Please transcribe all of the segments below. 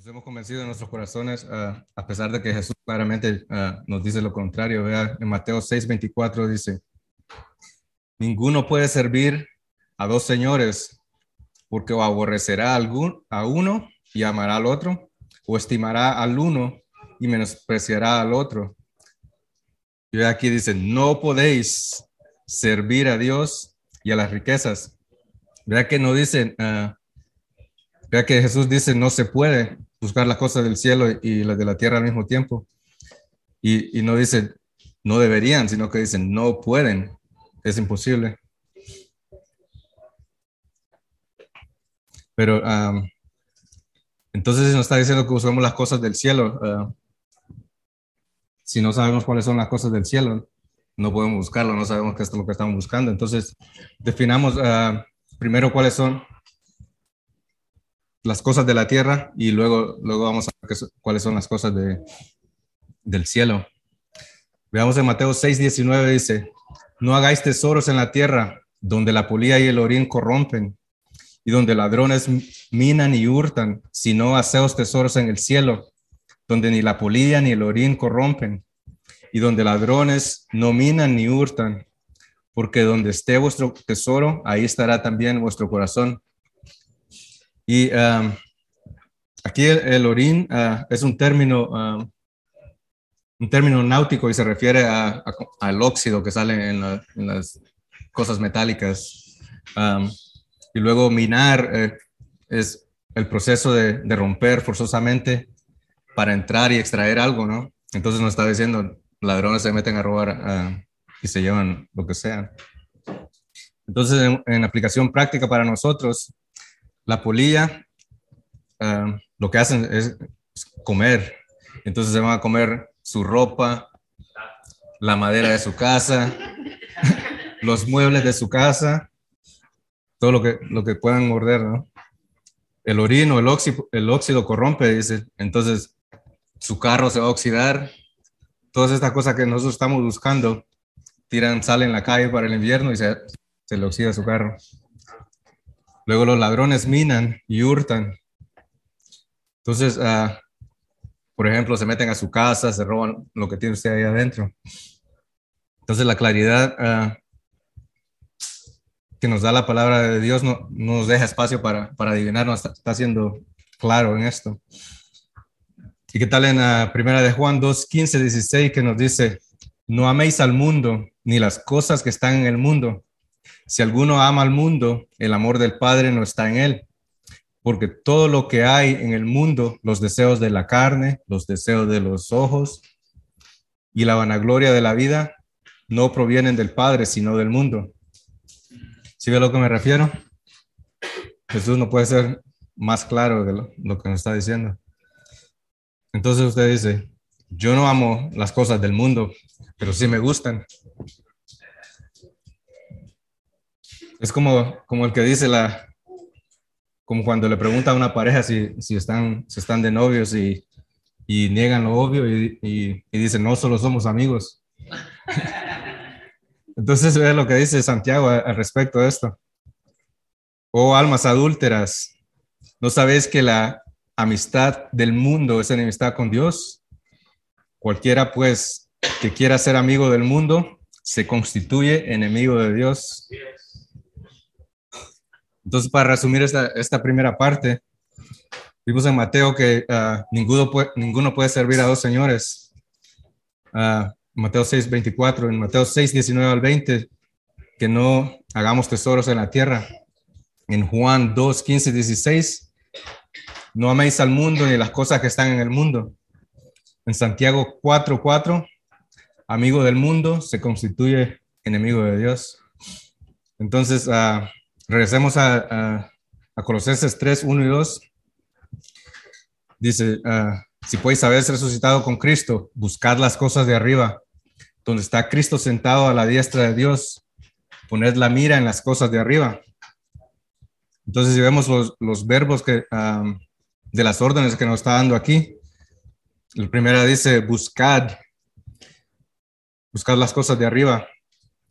Nos hemos convencido en nuestros corazones, ah, a pesar de que Jesús claramente ah, nos dice lo contrario. Vea, en Mateo 6, 24 dice, ninguno puede servir a dos señores, porque o aborrecerá a uno y amará al otro, o estimará al uno y menospreciará al otro. Y aquí dice, no podéis servir a Dios y a las riquezas. Vea que no dicen, uh, vea que Jesús dice, no se puede buscar las cosas del cielo y las de la tierra al mismo tiempo. Y, no dice, no deberían, sino que dicen, no pueden, es imposible. Pero um, entonces nos está diciendo que buscamos las cosas del cielo. Uh, si no sabemos cuáles son las cosas del cielo, no podemos buscarlo, no sabemos qué es lo que estamos buscando. Entonces, definamos uh, primero cuáles son las cosas de la tierra y luego, luego vamos a ver cuáles son las cosas de, del cielo. Veamos en Mateo 6, 19 dice, no hagáis tesoros en la tierra donde la polía y el orín corrompen y donde ladrones minan y hurtan, sino haceos tesoros en el cielo donde ni la polilla ni el orín corrompen, y donde ladrones no minan ni hurtan, porque donde esté vuestro tesoro, ahí estará también vuestro corazón. Y um, aquí el, orín uh, es un término, um, un término náutico y se refiere al óxido que sale en, las cosas metálicas. Um, y luego minar eh, es el proceso de, de romper forzosamente para entrar y extraer algo, ¿no? Entonces nos está diciendo, ladrones se meten a robar ah, y se llevan lo que sea. Entonces, en, aplicación práctica para nosotros, la polilla ah, lo que hacen es comer. Entonces se van a comer su ropa, la madera de su casa, los muebles de su casa, todo lo que, lo que puedan morder, ¿no? El orino, el óxido, el óxido corrompe, dice. Entonces, su carro se va a oxidar, todas estas cosas que nosotros estamos buscando, tiran sal en la calle para el invierno y se, se le oxida su carro. Luego los ladrones minan y hurtan. Entonces, uh, por ejemplo, se meten a su casa, se roban lo que tiene usted ahí adentro. Entonces, la claridad uh, que nos da la palabra de Dios no, nos deja espacio para, para adivinar, no está, está siendo claro en esto. ¿Y qué tal en la primera de Juan 2, 15, 16 que nos dice, no améis al mundo ni las cosas que están en el mundo. Si alguno ama al mundo, el amor del Padre no está en él. Porque todo lo que hay en el mundo, los deseos de la carne, los deseos de los ojos y la vanagloria de la vida, no provienen del Padre, sino del mundo. ¿Sí ve a lo que me refiero? Jesús no puede ser más claro de lo, lo que nos está diciendo. Entonces usted dice, yo no amo las cosas del mundo, pero sí me gustan. Es como, como el que dice la, como cuando le pregunta a una pareja si, si están, están de novios y, y niegan lo obvio y, y, dicen, no, solo somos amigos. Entonces ve lo que dice Santiago al respecto de esto. Oh almas adúlteras, ¿no sabéis que la amistad del mundo es enemistad con Dios. Cualquiera pues que quiera ser amigo del mundo se constituye enemigo de Dios. Entonces, para resumir esta, esta primera parte, vimos en Mateo que uh, ninguno, puede, ninguno puede servir a dos señores. Uh, Mateo 6, 24, en Mateo 6, 19 al 20, que no hagamos tesoros en la tierra. En Juan 2, 15, 16, no améis al mundo ni las cosas que están en el mundo. En Santiago 4:4, amigo del mundo se constituye enemigo de Dios. Entonces, uh, regresemos a, a, Colosenses 3, 1 y 2. Dice, uh, si podéis haber resucitado con Cristo, buscad las cosas de arriba, donde está Cristo sentado a la diestra de Dios. Poned la mira en las cosas de arriba. Entonces, si vemos los, verbos que, um, de las órdenes que nos está dando aquí. La primera dice, buscad, buscad las cosas de arriba.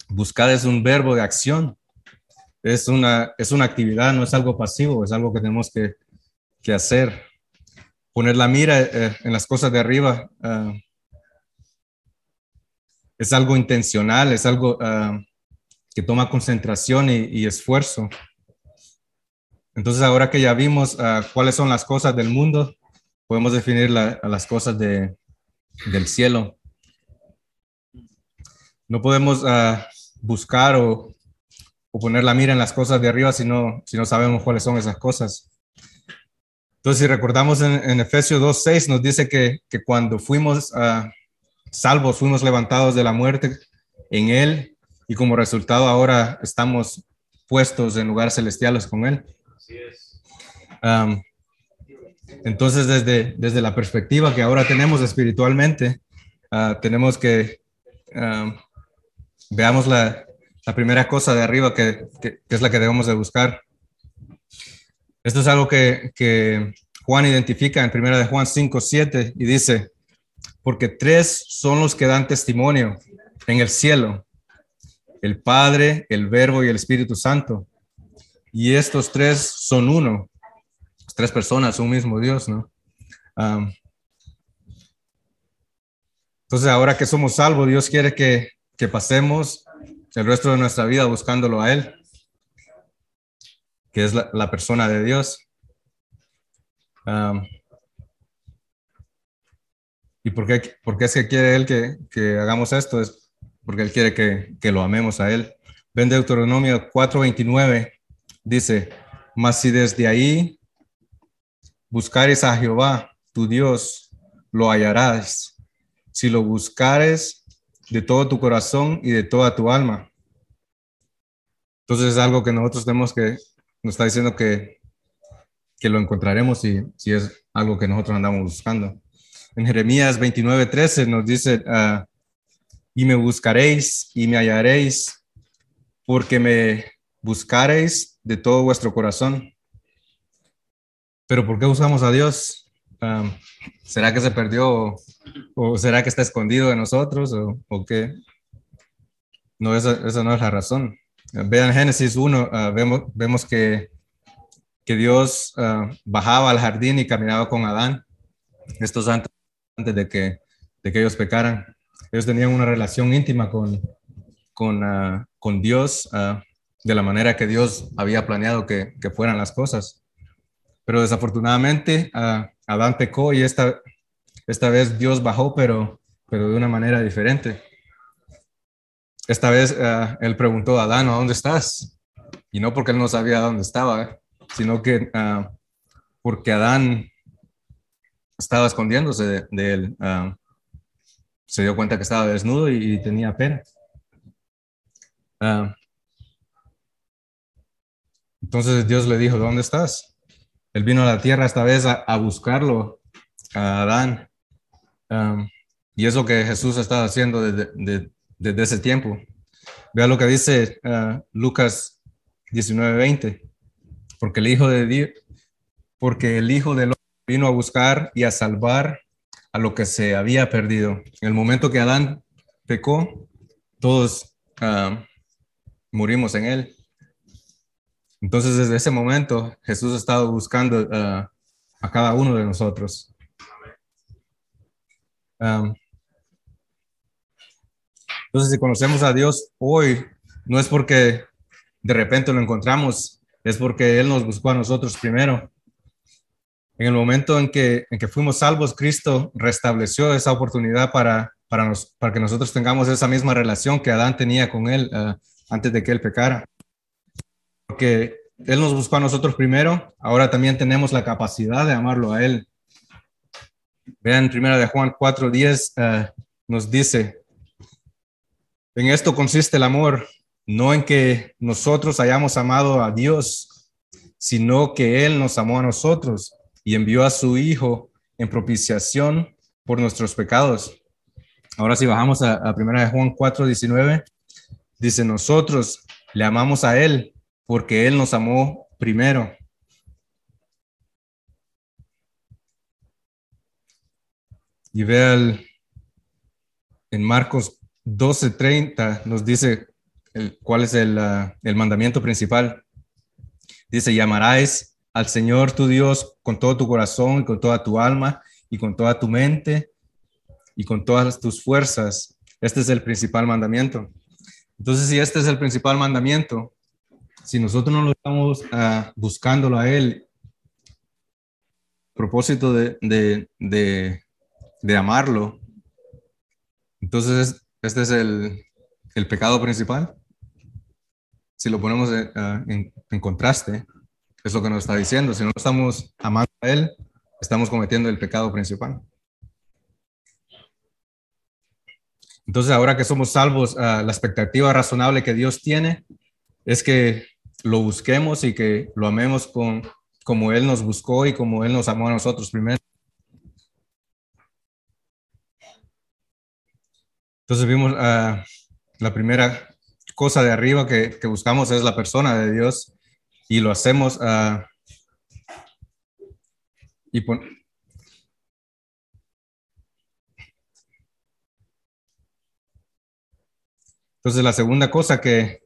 Buscad es un verbo de acción, es una, es una actividad, no es algo pasivo, es algo que tenemos que, que hacer. poner la mira eh, en las cosas de arriba ah, es algo intencional, es algo ah, que toma concentración y, esfuerzo. Entonces, ahora que ya vimos ah, cuáles son las cosas del mundo, podemos definir las cosas de, del cielo. No podemos buscar o, poner la mira en las cosas de arriba si no, si no sabemos cuáles son esas cosas. Entonces, si recordamos en, en Efesios 2.6, nos dice que, que cuando fuimos uh, salvos, fuimos levantados de la muerte en Él y como resultado ahora estamos puestos en lugares celestiales con Él. Así es. Um, entonces, desde, desde la perspectiva que ahora tenemos espiritualmente, uh, tenemos que um, veamos la, la, primera cosa de arriba que, es la que debemos de buscar. Esto es algo que, Juan identifica en primera de Juan 5, 7 y dice, porque tres son los que dan testimonio en el cielo, el Padre, el Verbo y el Espíritu Santo. Y estos tres son uno, tres personas, un mismo Dios, ¿no? entonces, ahora que somos salvos, Dios quiere que, que pasemos el resto de nuestra vida buscándolo a Él que es la, persona de Dios. ¿Y por qué, por es que quiere Él que, que, hagamos esto? Es porque Él quiere que, que lo amemos a Él. Ven Deuteronomio 4:29, dice, mas si desde ahí buscares a Jehová, tu Dios, lo hallarás. Si lo buscares de todo tu corazón y de toda tu alma. Entonces es algo que nosotros tenemos que nos está diciendo que, que lo encontraremos si, si es algo que nosotros andamos buscando. En Jeremías 29, 13 nos dice, uh, y me buscaréis y me hallaréis, porque me buscaréis de todo vuestro corazón. Pero ¿por qué buscamos a Dios? Um, ¿Será que se perdió o, será que está escondido de nosotros o, o qué? No, esa, esa no es la razón. Vean Génesis 1, ah, vemos, vemos que, que Dios ah, bajaba al jardín y caminaba con Adán, estos antes, antes de, que, de que ellos pecaran. Ellos tenían una relación íntima con, con, ah, con Dios de la manera que Dios había planeado que, que fueran las cosas. Pero desafortunadamente Adán pecó y esta, esta vez Dios bajó, pero, pero de una manera diferente. Esta vez eh, él preguntó a Adán, ¿a dónde estás? Y no porque él no sabía dónde estaba, sino que uh, porque Adán estaba escondiéndose de, él. Se dio cuenta que estaba desnudo y, tenía pena. entonces Dios le dijo, ¿dónde estás? Él vino a la tierra esta vez a, buscarlo, a Adán. y es lo que Jesús estaba haciendo desde, desde ese tiempo. Vea lo que dice uh, Lucas 19:20. Porque el Hijo de Dios, porque el Hijo del Hombre vino a buscar y a salvar a lo que se había perdido. En el momento que Adán pecó, todos uh, murimos en él. Entonces, desde ese momento, Jesús ha estado buscando uh, a cada uno de nosotros. Um, entonces, si conocemos a Dios hoy, no es porque de repente lo encontramos, es porque Él nos buscó a nosotros primero. En el momento en que, en que fuimos salvos, Cristo restableció esa oportunidad para, para, nos, para que nosotros tengamos esa misma relación que Adán tenía con Él uh, antes de que Él pecara. Porque Él nos buscó a nosotros primero, ahora también tenemos la capacidad de amarlo a Él. Vean, primera de Juan 4.10 uh, nos dice, en esto consiste el amor, no en que nosotros hayamos amado a Dios, sino que Él nos amó a nosotros y envió a su Hijo en propiciación por nuestros pecados. Ahora si bajamos a, a 1 Juan 4, 19, dice, nosotros le amamos a Él porque Él nos amó primero. Y vea en Marcos 12:30 nos dice cuál es el, el, mandamiento principal. Dice, llamarás al Señor tu Dios con todo tu corazón, con toda tu alma y con toda tu mente y con todas tus fuerzas. Este es el principal mandamiento. Entonces, si este es el principal mandamiento, si nosotros no lo estamos uh, buscándolo a Él, propósito de, de, de, de amarlo, entonces este es el, el pecado principal. Si lo ponemos uh, en, en contraste, es lo que nos está diciendo. Si no estamos amando a Él, estamos cometiendo el pecado principal. Entonces, ahora que somos salvos, uh, la expectativa razonable que Dios tiene es que lo busquemos y que lo amemos con, como Él nos buscó y como Él nos amó a nosotros primero. Entonces vimos uh, la primera cosa de arriba que, buscamos es la persona de Dios y lo hacemos uh, y pon, Entonces, la segunda cosa que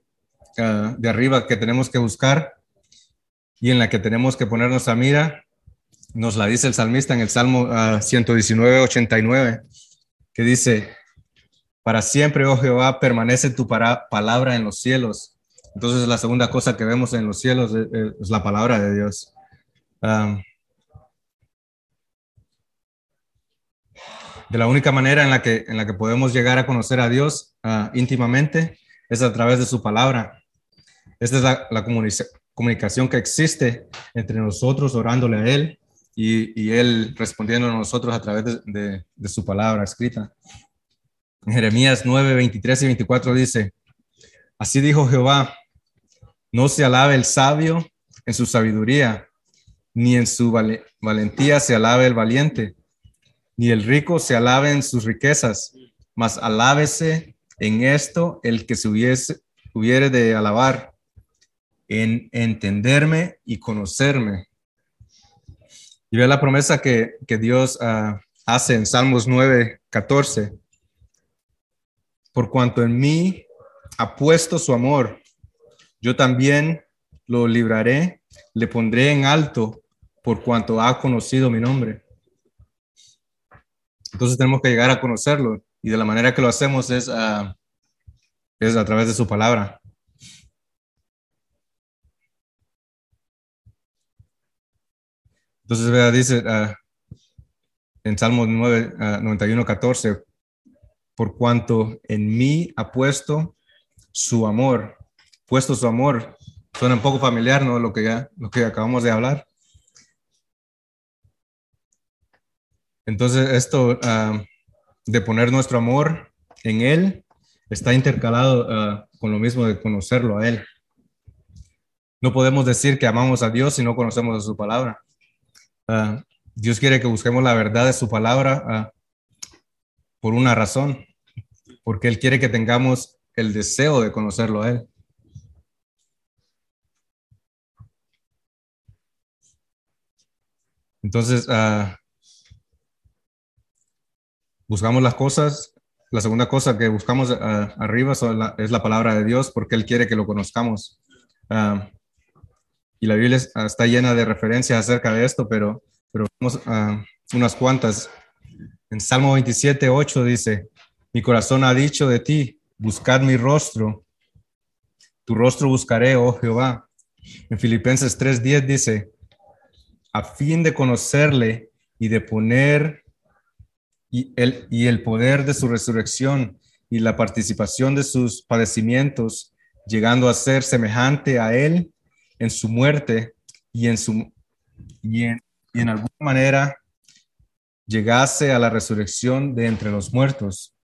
uh, de arriba que tenemos que buscar y en la que tenemos que poner nuestra mira, nos la dice el salmista en el Salmo uh, 119, 89, que dice, para siempre, oh Jehová, permanece tu palabra en los cielos. Entonces, la segunda cosa que vemos en los cielos es, la palabra de Dios. De la única manera en la que, en la que podemos llegar a conocer a Dios uh, íntimamente es a través de su palabra. Esta es la, comunicación que existe entre nosotros orándole a Él y, y Él respondiendo a nosotros a través de, de, su palabra escrita. Jeremías 9, 23 y 24 dice, así dijo Jehová, no se alabe el sabio en su sabiduría, ni en su val valentía se alabe el valiente ni el rico se alabe en sus riquezas, mas alábese en esto el que se hubiese, hubiere de alabar, en entenderme y conocerme. Y ve la promesa que, que Dios uh, hace en Salmos 9, 14. Por cuanto en mí ha puesto su amor, yo también lo libraré, le pondré en alto por cuanto ha conocido mi nombre. Entonces tenemos que llegar a conocerlo y de la manera que lo hacemos es, a través de su palabra. Entonces, vea, dice uh, en Salmo 9, uh, 91, 14, por cuanto en mí ha puesto su amor, puesto su amor. Suena un poco familiar, ¿no? Lo que ya, lo que acabamos de hablar. Entonces, esto uh, de poner nuestro amor en Él está intercalado uh, con lo mismo de conocerlo a Él. No podemos decir que amamos a Dios si no conocemos su palabra. Uh, Dios quiere que busquemos la verdad de su palabra por una razón, porque Él quiere que tengamos el deseo de conocerlo a Él. Entonces, uh, buscamos las cosas, la segunda cosa que buscamos uh, arriba la, es la palabra de Dios porque Él quiere que lo conozcamos. Uh, y la Biblia está llena de referencias acerca de esto, pero, pero vamos a unas cuantas. En Salmo 27, 8 dice, mi corazón ha dicho de ti, buscad mi rostro, tu rostro buscaré, oh Jehová. En Filipenses 3:10 dice, a fin de conocerle y de poner y el, y el poder de su resurrección y la participación de sus padecimientos, llegando a ser semejante a él en su muerte y en, su, y en, y en alguna manera llegase a la resurrección de entre los muertos.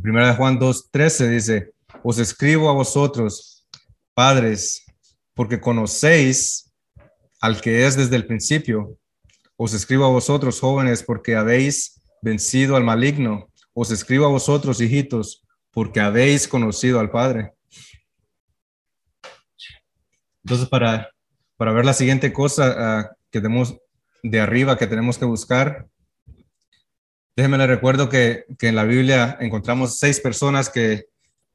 Primera de Juan 2.13 dice, os escribo a vosotros, padres, porque conocéis al que es desde el principio. Os escribo a vosotros, jóvenes, porque habéis vencido al maligno. Os escribo a vosotros, hijitos, porque habéis conocido al Padre. Entonces, para, para ver la siguiente cosa uh, que tenemos de arriba que tenemos que buscar, déjenme le recuerdo que, que, en la Biblia encontramos seis personas que,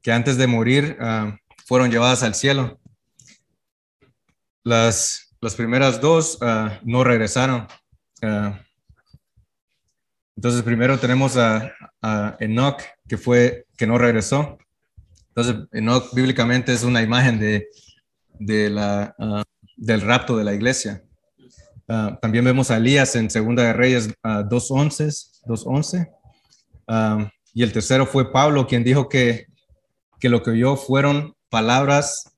que antes de morir uh, fueron llevadas al cielo. Las las primeras dos ah, no regresaron. Ah, entonces, primero tenemos a, a, Enoch, que fue, que no regresó. Entonces, Enoch bíblicamente es una imagen de, de la, ah, del rapto de la iglesia. También vemos a Elías en Segunda de Reyes 2.11, 2.11. y el tercero fue Pablo, quien dijo que, que lo que oyó fueron palabras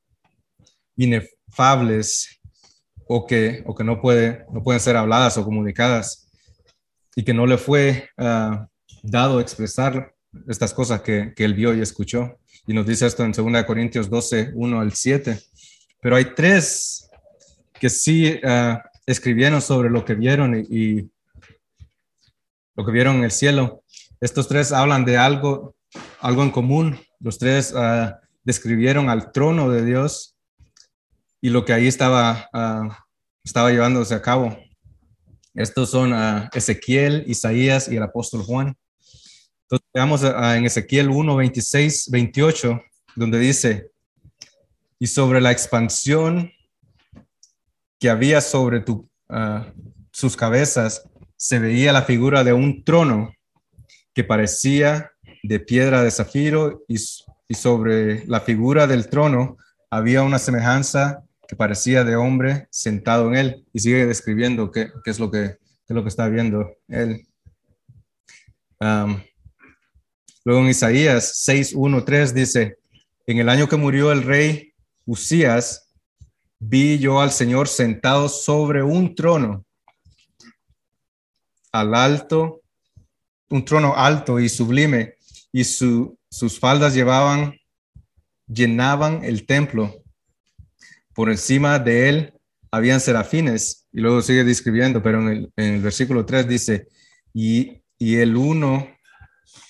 inefables o que, o que no, puede, no pueden ser habladas o comunicadas y que no le fue uh, dado expresar estas cosas que, que, él vio y escuchó. Y nos dice esto en 2 Corintios 12, 1 al 7. Pero hay tres que sí uh, escribieron sobre lo que vieron y, lo que vieron en el cielo. Estos tres hablan de algo, algo en común. Los tres uh, describieron al trono de Dios y lo que ahí estaba, ah, estaba llevándose a cabo. Estos son uh, Ezequiel, Isaías y el apóstol Juan. Entonces, veamos en Ezequiel 1, 26, 28, donde dice, y sobre la expansión que había sobre tu, sus cabezas, se veía la figura de un trono que parecía de piedra de zafiro y, sobre la figura del trono había una semejanza que parecía de hombre sentado en él y sigue describiendo qué, qué es, lo que, es lo que está viendo él. luego en Isaías 6, 1, 3 dice, en el año que murió el rey Usías, vi yo al Señor sentado sobre un trono, al alto, un trono alto y sublime, y su, sus faldas llevaban, llenaban el templo. Por encima de él habían serafines, y luego sigue describiendo, pero en el, versículo 3 dice, y, y el uno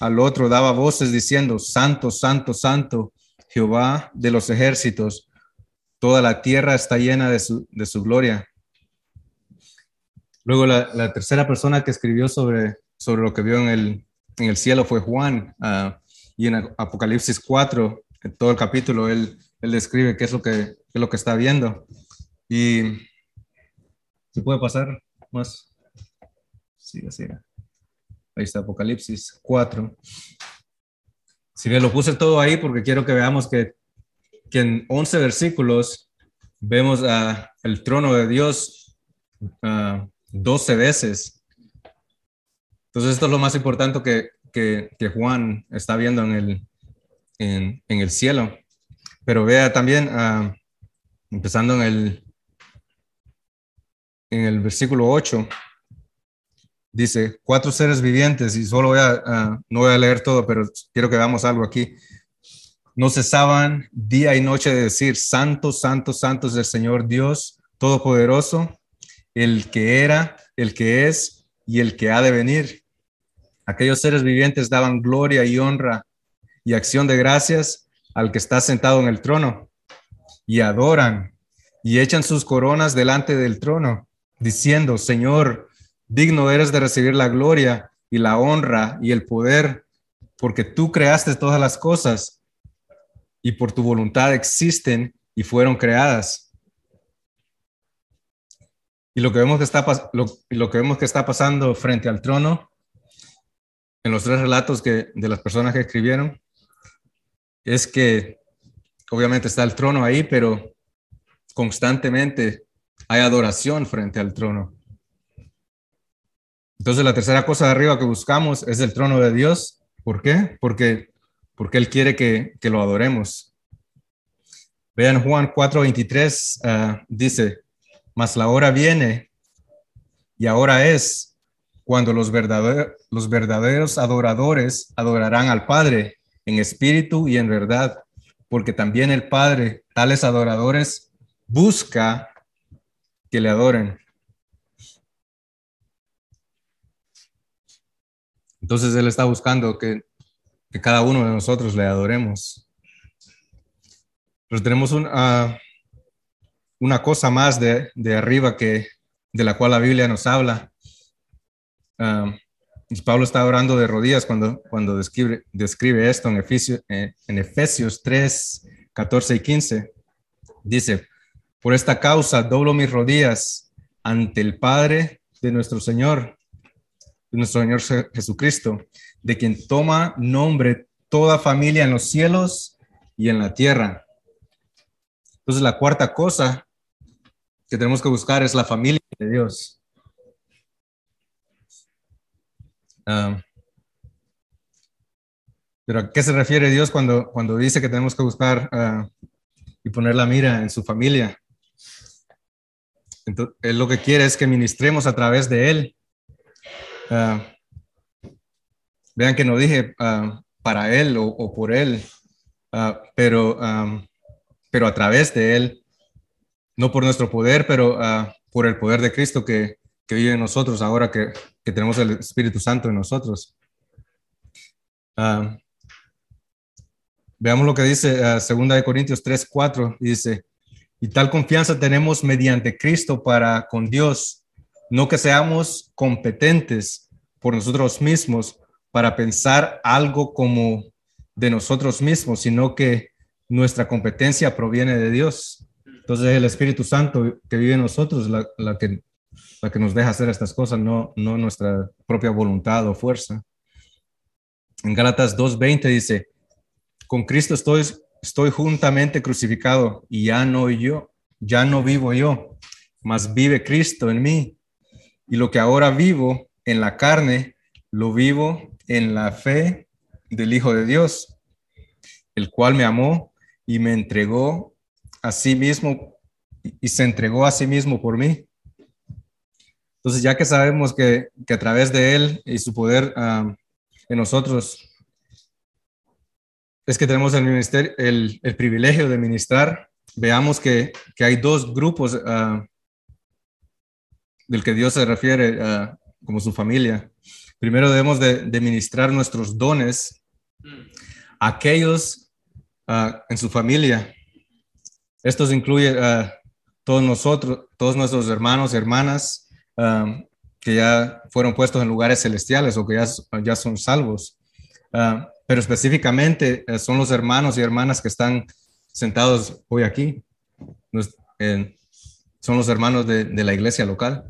al otro daba voces diciendo, Santo, Santo, Santo, Jehová de los ejércitos, toda la tierra está llena de su, de su gloria. Luego la, tercera persona que escribió sobre, sobre lo que vio en el, en el cielo fue Juan, ah, y en Apocalipsis 4, en todo el capítulo, él, él describe qué es lo que es lo que está viendo. Y se puede pasar más. Sigue, sigue. Ahí está Apocalipsis 4. Si bien lo puse todo ahí porque quiero que veamos que, que en 11 versículos vemos a el trono de Dios uh, 12 veces. Entonces esto es lo más importante que, Juan está viendo en el, cielo. Pero vea también empezando en el, versículo 8, dice, cuatro seres vivientes, y solo voy no voy a leer todo, pero quiero que veamos algo aquí. No cesaban día y noche de decir, santo, santo, santo es el Señor Dios Todopoderoso, el que era, el que es y el que ha de venir. Aquellos seres vivientes daban gloria y honra y acción de gracias al que está sentado en el trono y adoran y echan sus coronas delante del trono, diciendo, Señor, digno eres de recibir la gloria y la honra y el poder, porque tú creaste todas las cosas y por tu voluntad existen y fueron creadas. Y lo que vemos que está, lo, que, vemos que está pasando frente al trono, en los tres relatos que, de las personas que escribieron, es que obviamente está el trono ahí, pero constantemente hay adoración frente al trono. Entonces la tercera cosa de arriba que buscamos es el trono de Dios. ¿Por qué? Porque, porque Él quiere que, que lo adoremos. Vean Juan 4:23, uh, dice, mas la hora viene y ahora es cuando los verdaderos adoradores adorarán al Padre en espíritu y en verdad, porque también el Padre, tales adoradores, busca que le adoren. Entonces Él está buscando que, cada uno de nosotros le adoremos. Pero tenemos una cosa más de, arriba que, de la cual la Biblia nos habla. Ah, Pablo está orando de rodillas cuando, cuando describe, esto en eh, Efesios 3, 14 y 15. Dice, Por esta causa doblo mis rodillas ante el Padre de nuestro Señor, nuestro Señor Jesucristo, de quien toma nombre toda familia en los cielos y en la tierra. Entonces la cuarta cosa que tenemos que buscar es la familia de Dios. Ah, pero ¿a qué se refiere Dios cuando, cuando dice que tenemos que buscar ah, y poner la mira en su familia? Entonces, él lo que quiere es que ministremos a través de Él. Ah, vean que no dije para Él o, por Él, pero, pero a través de Él no por nuestro poder, pero uh, por el poder de Cristo que, vive en nosotros ahora que, tenemos el Espíritu Santo en nosotros. Uh, veamos lo que dice uh, Segunda de Corintios 3, 4, dice, y tal confianza tenemos mediante Cristo para con Dios, no que seamos competentes por nosotros mismos para pensar algo como de nosotros mismos, sino que nuestra competencia proviene de Dios. Entonces el Espíritu Santo que vive en nosotros la, que, la que nos deja hacer estas cosas, no, no nuestra propia voluntad o fuerza. En Gálatas 2.20 dice, con Cristo estoy, estoy juntamente crucificado y ya no yo, ya no vivo yo, mas vive Cristo en mí. Y lo que ahora vivo en la carne, lo vivo en la fe del Hijo de Dios, el cual me amó y me entregó a sí mismo y se entregó a sí mismo por mí. Entonces, ya que sabemos que, que a través de Él y su poder um, en nosotros, es que tenemos el, ministerio, el, el privilegio de ministrar, veamos que, que hay dos grupos uh, del que Dios se refiere uh, como su familia. Primero debemos de, de ministrar nuestros dones a aquellos uh, en su familia estos incluye a todos nosotros, todos nuestros hermanos y hermanas um, que ya fueron puestos en lugares celestiales o que ya, ya son salvos. Uh, pero específicamente eh, son los hermanos y hermanas que están sentados hoy aquí. son los hermanos de, de, la iglesia local.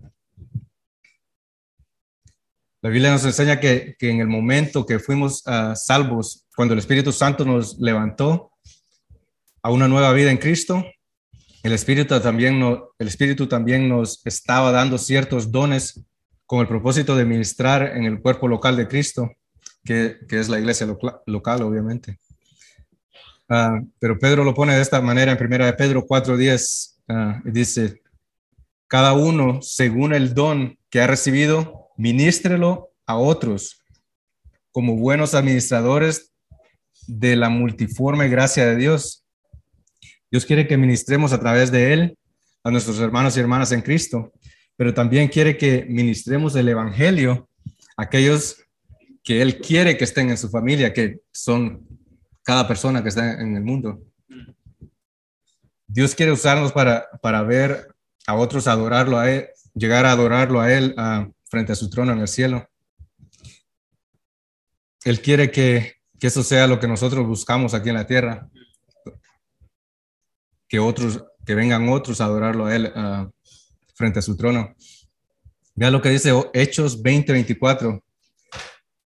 La Biblia nos enseña que, que en el momento que fuimos uh, salvos, cuando el Espíritu Santo nos levantó, a una nueva vida en Cristo, el Espíritu también, no, el Espíritu también nos estaba dando ciertos dones con el propósito de ministrar en el cuerpo local de Cristo, que, que es la iglesia local, obviamente. Uh, pero Pedro lo pone de esta manera en primera de Pedro 4.10, uh, dice, cada uno según el don que ha recibido, ministrelo a otros como buenos administradores de la multiforme gracia de Dios. Dios quiere que ministremos a través de Él a nuestros hermanos y hermanas en Cristo, pero también quiere que ministremos el Evangelio a aquellos que Él quiere que estén en su familia, que son cada persona que está en el mundo. Dios quiere usarnos para, para ver a otros adorarlo a Él, llegar a adorarlo a Él frente a su trono en el cielo. Él quiere que, que eso sea lo que nosotros buscamos aquí en la tierra que otros, que vengan otros a adorarlo a Él uh, frente a su trono. Vea lo que dice Hechos 20:24.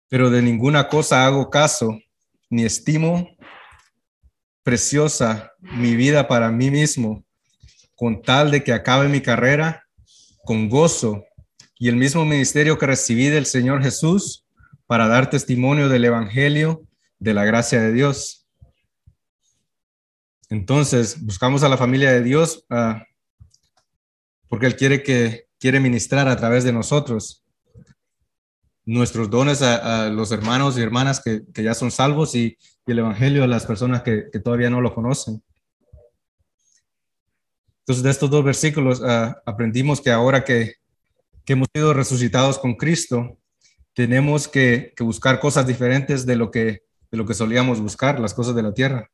Pero de ninguna cosa hago caso, ni estimo preciosa mi vida para mí mismo, con tal de que acabe mi carrera con gozo y el mismo ministerio que recibí del Señor Jesús para dar testimonio del Evangelio de la gracia de Dios. Entonces, buscamos a la familia de Dios uh, porque Él quiere que quiere ministrar a través de nosotros nuestros dones a, los hermanos y hermanas que, ya son salvos y, el Evangelio a las personas que, todavía no lo conocen. Entonces, de estos dos versículos uh, aprendimos que ahora que, hemos sido resucitados con Cristo, tenemos que, buscar cosas diferentes de lo, que, de lo que solíamos buscar, las cosas de la tierra.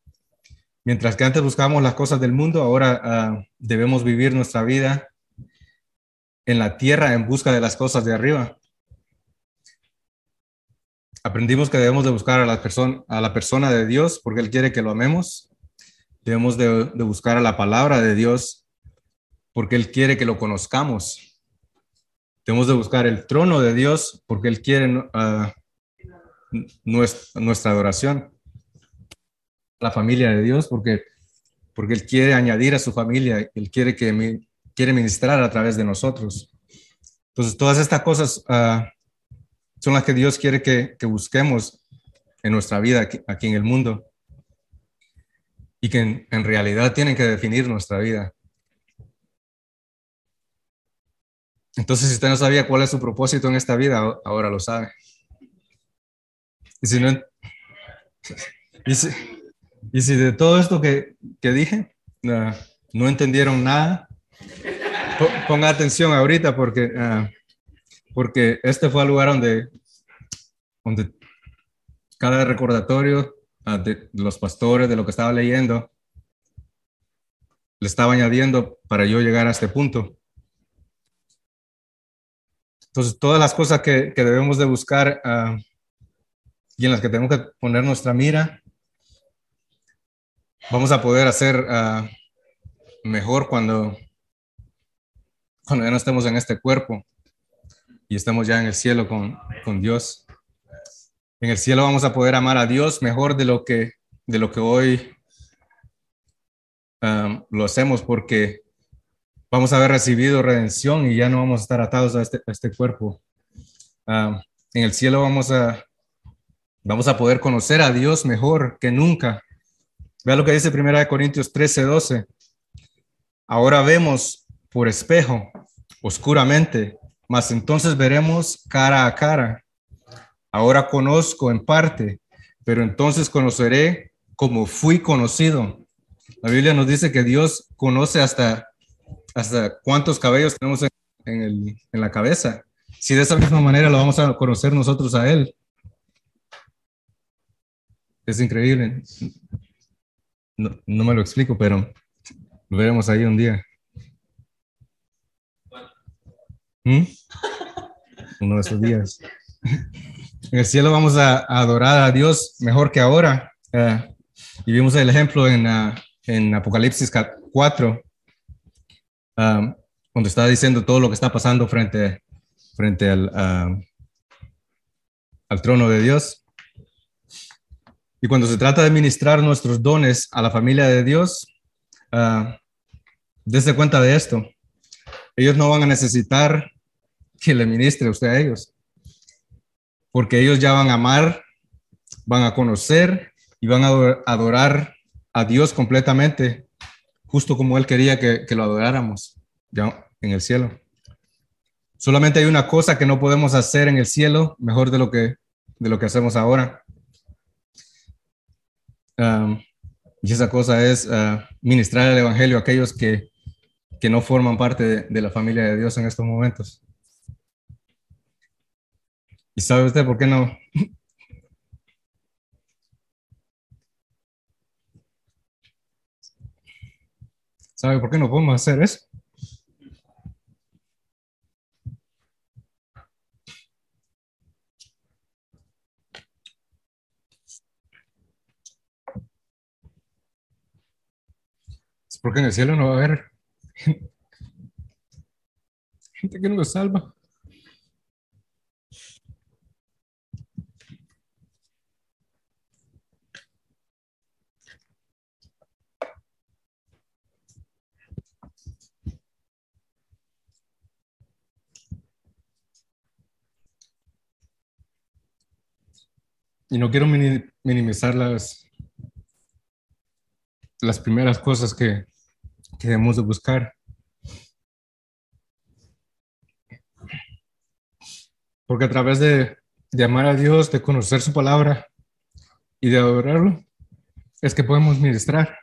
Mientras que antes buscábamos las cosas del mundo, ahora uh, debemos vivir nuestra vida en la tierra en busca de las cosas de arriba. Aprendimos que debemos de buscar a la, persona, a la persona de Dios porque Él quiere que lo amemos. Debemos de, de buscar a la palabra de Dios porque Él quiere que lo conozcamos. Tenemos de buscar el trono de Dios porque Él quiere nuestra, nuestra adoración. La familia de Dios porque, porque Él quiere añadir a su familia, Él quiere, que, quiere ministrar a través de nosotros. Entonces, todas estas cosas ah, son las que Dios quiere que, busquemos en nuestra vida aquí, en el mundo y que en, realidad tienen que definir nuestra vida. Entonces, si usted no sabía cuál es su propósito en esta vida, ahora lo sabe. Y si no, y si, de todo esto que, dije ah, no entendieron nada, ponga atención ahorita porque, ah, porque este fue el lugar donde, donde cada recordatorio ah, de los pastores, de lo que estaba leyendo, le estaba añadiendo para yo llegar a este punto. Entonces, todas las cosas que, debemos de buscar uh, y en las que tenemos que poner nuestra mira, vamos a poder hacer mejor cuando, cuando ya no estemos en este cuerpo y estemos ya en el cielo con, con Dios. En el cielo vamos a poder amar a Dios mejor de lo que, de lo que hoy um, lo hacemos porque vamos a haber recibido redención y ya no vamos a estar atados a este, este cuerpo. Um, en el cielo vamos a, vamos a poder conocer a Dios mejor que nunca. Vea lo que dice 1 Corintios 13, 12. Ahora vemos por espejo, oscuramente, mas entonces veremos cara a cara. Ahora conozco en parte, pero entonces conoceré como fui conocido. La Biblia nos dice que Dios conoce hasta, hasta cuántos cabellos tenemos en, en la cabeza. Si de esa misma manera lo vamos a conocer nosotros a Él. Es increíble. No, no me lo explico, pero lo veremos ahí un día. ¿Mm? Uno de esos días. En el cielo vamos a, adorar a Dios mejor que ahora. Eh, y vimos el ejemplo en, uh, en Apocalipsis 4, um, donde está diciendo todo lo que está pasando frente, frente al, uh, al trono de Dios. Y cuando se trata de ministrar nuestros dones a la familia de Dios, uh, desde cuenta de esto. Ellos no van a necesitar que le ministre usted a ellos, porque ellos ya van a amar, van a conocer y van a adorar a Dios completamente, justo como Él quería que, lo adoráramos ya en el cielo. Solamente hay una cosa que no podemos hacer en el cielo mejor de lo que, de lo que hacemos ahora. Y esa cosa es uh, ministrar el Evangelio a aquellos que, que no forman parte de la familia de Dios en estos momentos. ¿Y sabe usted por qué no? ¿Sabe por qué no podemos hacer eso? Es porque en el cielo no va a haber gente que no lo salva. Y no quiero minimizar las, las primeras cosas que, que debemos de buscar. Porque a través de, de amar a Dios, de conocer su palabra y de adorarlo, es que podemos ministrar.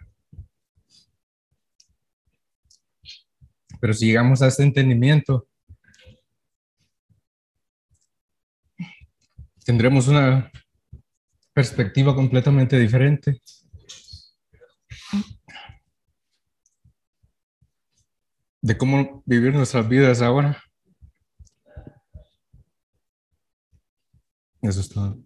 Pero si llegamos a este entendimiento, tendremos una perspectiva completamente diferente. De cómo vivir nuestras vidas ahora. Eso es todo.